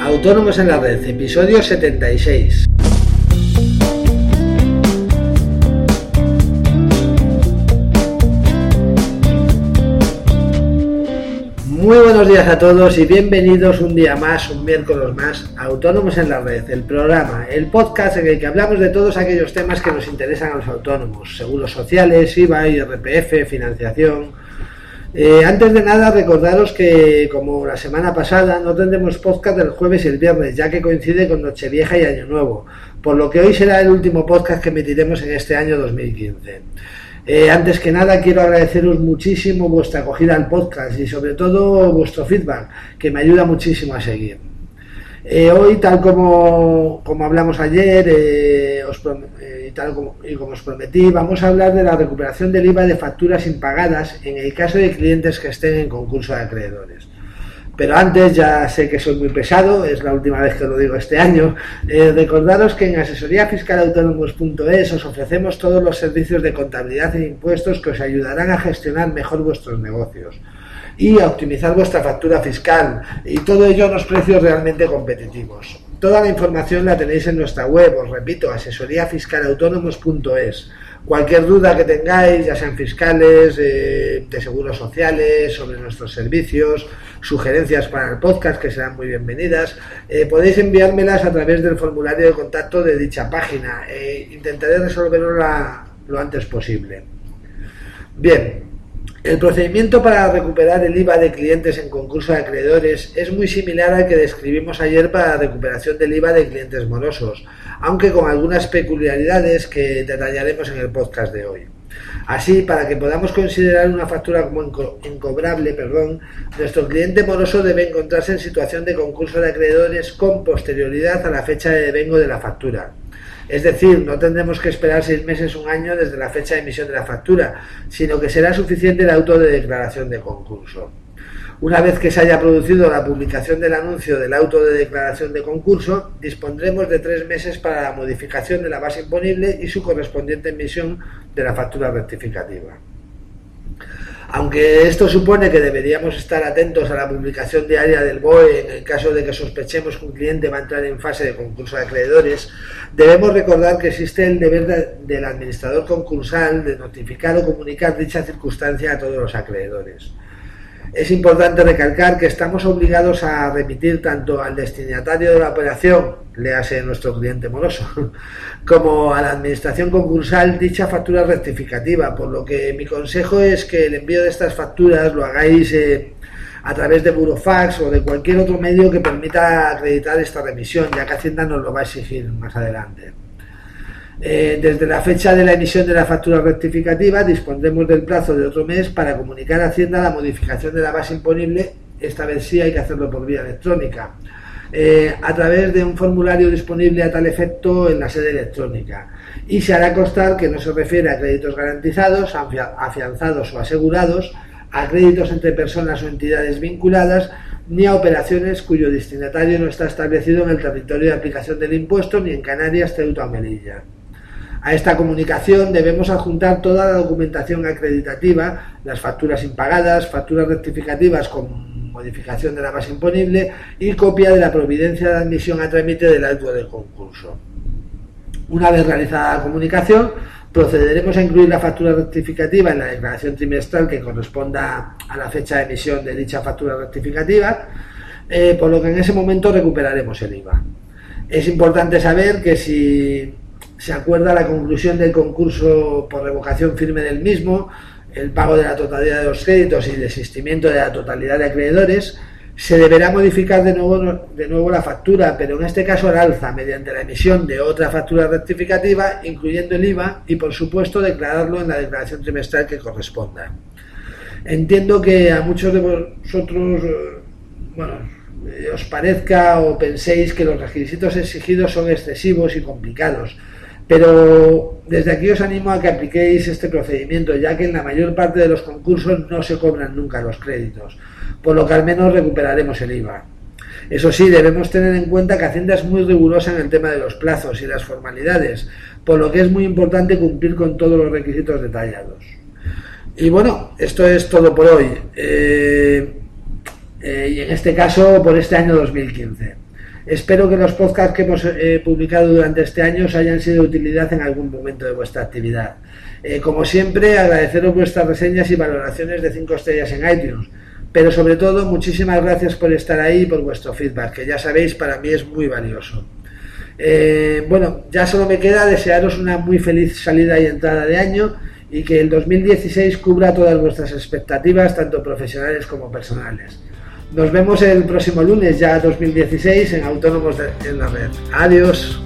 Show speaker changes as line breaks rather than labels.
Autónomos en la Red, episodio 76. Muy buenos días a todos y bienvenidos un día más, un miércoles más, Autónomos en la Red, el programa, el podcast en el que hablamos de todos aquellos temas que nos interesan a los autónomos, seguros sociales, IVA, IRPF, financiación, eh, antes de nada, recordaros que, como la semana pasada, no tendremos podcast el jueves y el viernes, ya que coincide con Nochevieja y Año Nuevo, por lo que hoy será el último podcast que emitiremos en este año 2015. Eh, antes que nada, quiero agradeceros muchísimo vuestra acogida al podcast y, sobre todo, vuestro feedback, que me ayuda muchísimo a seguir. Eh, hoy, tal como, como hablamos ayer, os tal como, y como os prometí, vamos a hablar de la recuperación del IVA de facturas impagadas en el caso de clientes que estén en concurso de acreedores. Pero antes, ya sé que soy muy pesado, es la última vez que lo digo este año, eh, recordaros que en asesoríafiscalautónomos.es os ofrecemos todos los servicios de contabilidad e impuestos que os ayudarán a gestionar mejor vuestros negocios y a optimizar vuestra factura fiscal y todo ello a unos precios realmente competitivos. Toda la información la tenéis en nuestra web, os repito, asesoríafiscalautónomos.es. Cualquier duda que tengáis, ya sean fiscales, eh, de seguros sociales, sobre nuestros servicios, sugerencias para el podcast, que serán muy bienvenidas, eh, podéis enviármelas a través del formulario de contacto de dicha página. e intentaré resolverlo lo antes posible. Bien, el procedimiento para recuperar el IVA de clientes en concurso de acreedores es muy similar al que describimos ayer para la recuperación del IVA de clientes morosos, aunque con algunas peculiaridades que detallaremos en el podcast de hoy. Así, para que podamos considerar una factura como incobrable, perdón, nuestro cliente moroso debe encontrarse en situación de concurso de acreedores con posterioridad a la fecha de devengo de la factura, es decir, no tendremos que esperar seis meses, un año desde la fecha de emisión de la factura, sino que será suficiente el auto de declaración de concurso. Una vez que se haya producido la publicación del anuncio del auto de declaración de concurso, dispondremos de tres meses para la modificación de la base imponible y su correspondiente emisión de la factura rectificativa. Aunque esto supone que deberíamos estar atentos a la publicación diaria del BOE en el caso de que sospechemos que un cliente va a entrar en fase de concurso de acreedores, debemos recordar que existe el deber del administrador concursal de notificar o comunicar dicha circunstancia a todos los acreedores. Es importante recalcar que estamos obligados a remitir tanto al destinatario de la operación, léase nuestro cliente moroso, como a la administración concursal dicha factura rectificativa, por lo que mi consejo es que el envío de estas facturas lo hagáis eh, a través de Burofax o de cualquier otro medio que permita acreditar esta remisión, ya que Hacienda nos lo va a exigir más adelante. Eh, desde la fecha de la emisión de la factura rectificativa dispondremos del plazo de otro mes para comunicar a Hacienda la modificación de la base imponible, esta vez sí hay que hacerlo por vía electrónica, eh, a través de un formulario disponible a tal efecto en la sede electrónica. Y se hará constar que no se refiere a créditos garantizados, afianzados o asegurados, a créditos entre personas o entidades vinculadas, ni a operaciones cuyo destinatario no está establecido en el territorio de aplicación del impuesto ni en Canarias, Ceuta o Melilla. A esta comunicación debemos adjuntar toda la documentación acreditativa, las facturas impagadas, facturas rectificativas con modificación de la base imponible y copia de la providencia de admisión a trámite del auto del concurso. Una vez realizada la comunicación, procederemos a incluir la factura rectificativa en la declaración trimestral que corresponda a la fecha de emisión de dicha factura rectificativa, eh, por lo que en ese momento recuperaremos el IVA. Es importante saber que si se acuerda la conclusión del concurso por revocación firme del mismo, el pago de la totalidad de los créditos y el desistimiento de la totalidad de acreedores, se deberá modificar de nuevo, de nuevo la factura, pero en este caso al alza, mediante la emisión de otra factura rectificativa, incluyendo el IVA, y por supuesto declararlo en la declaración trimestral que corresponda. Entiendo que a muchos de vosotros, bueno, os parezca o penséis que los requisitos exigidos son excesivos y complicados. Pero desde aquí os animo a que apliquéis este procedimiento, ya que en la mayor parte de los concursos no se cobran nunca los créditos, por lo que al menos recuperaremos el IVA. Eso sí, debemos tener en cuenta que Hacienda es muy rigurosa en el tema de los plazos y las formalidades, por lo que es muy importante cumplir con todos los requisitos detallados. Y bueno, esto es todo por hoy. Eh, eh, y en este caso por este año 2015. Espero que los podcasts que hemos eh, publicado durante este año os hayan sido de utilidad en algún momento de vuestra actividad. Eh, como siempre, agradeceros vuestras reseñas y valoraciones de 5 estrellas en iTunes, pero sobre todo muchísimas gracias por estar ahí y por vuestro feedback, que ya sabéis para mí es muy valioso. bueno, ya solo me queda desearos una muy feliz salida y entrada de año y que el 2016 cubra todas vuestras expectativas, tanto profesionales como personales. Nos vemos el próximo lunes, ya 2016, en Autónomos en la Red. Adiós.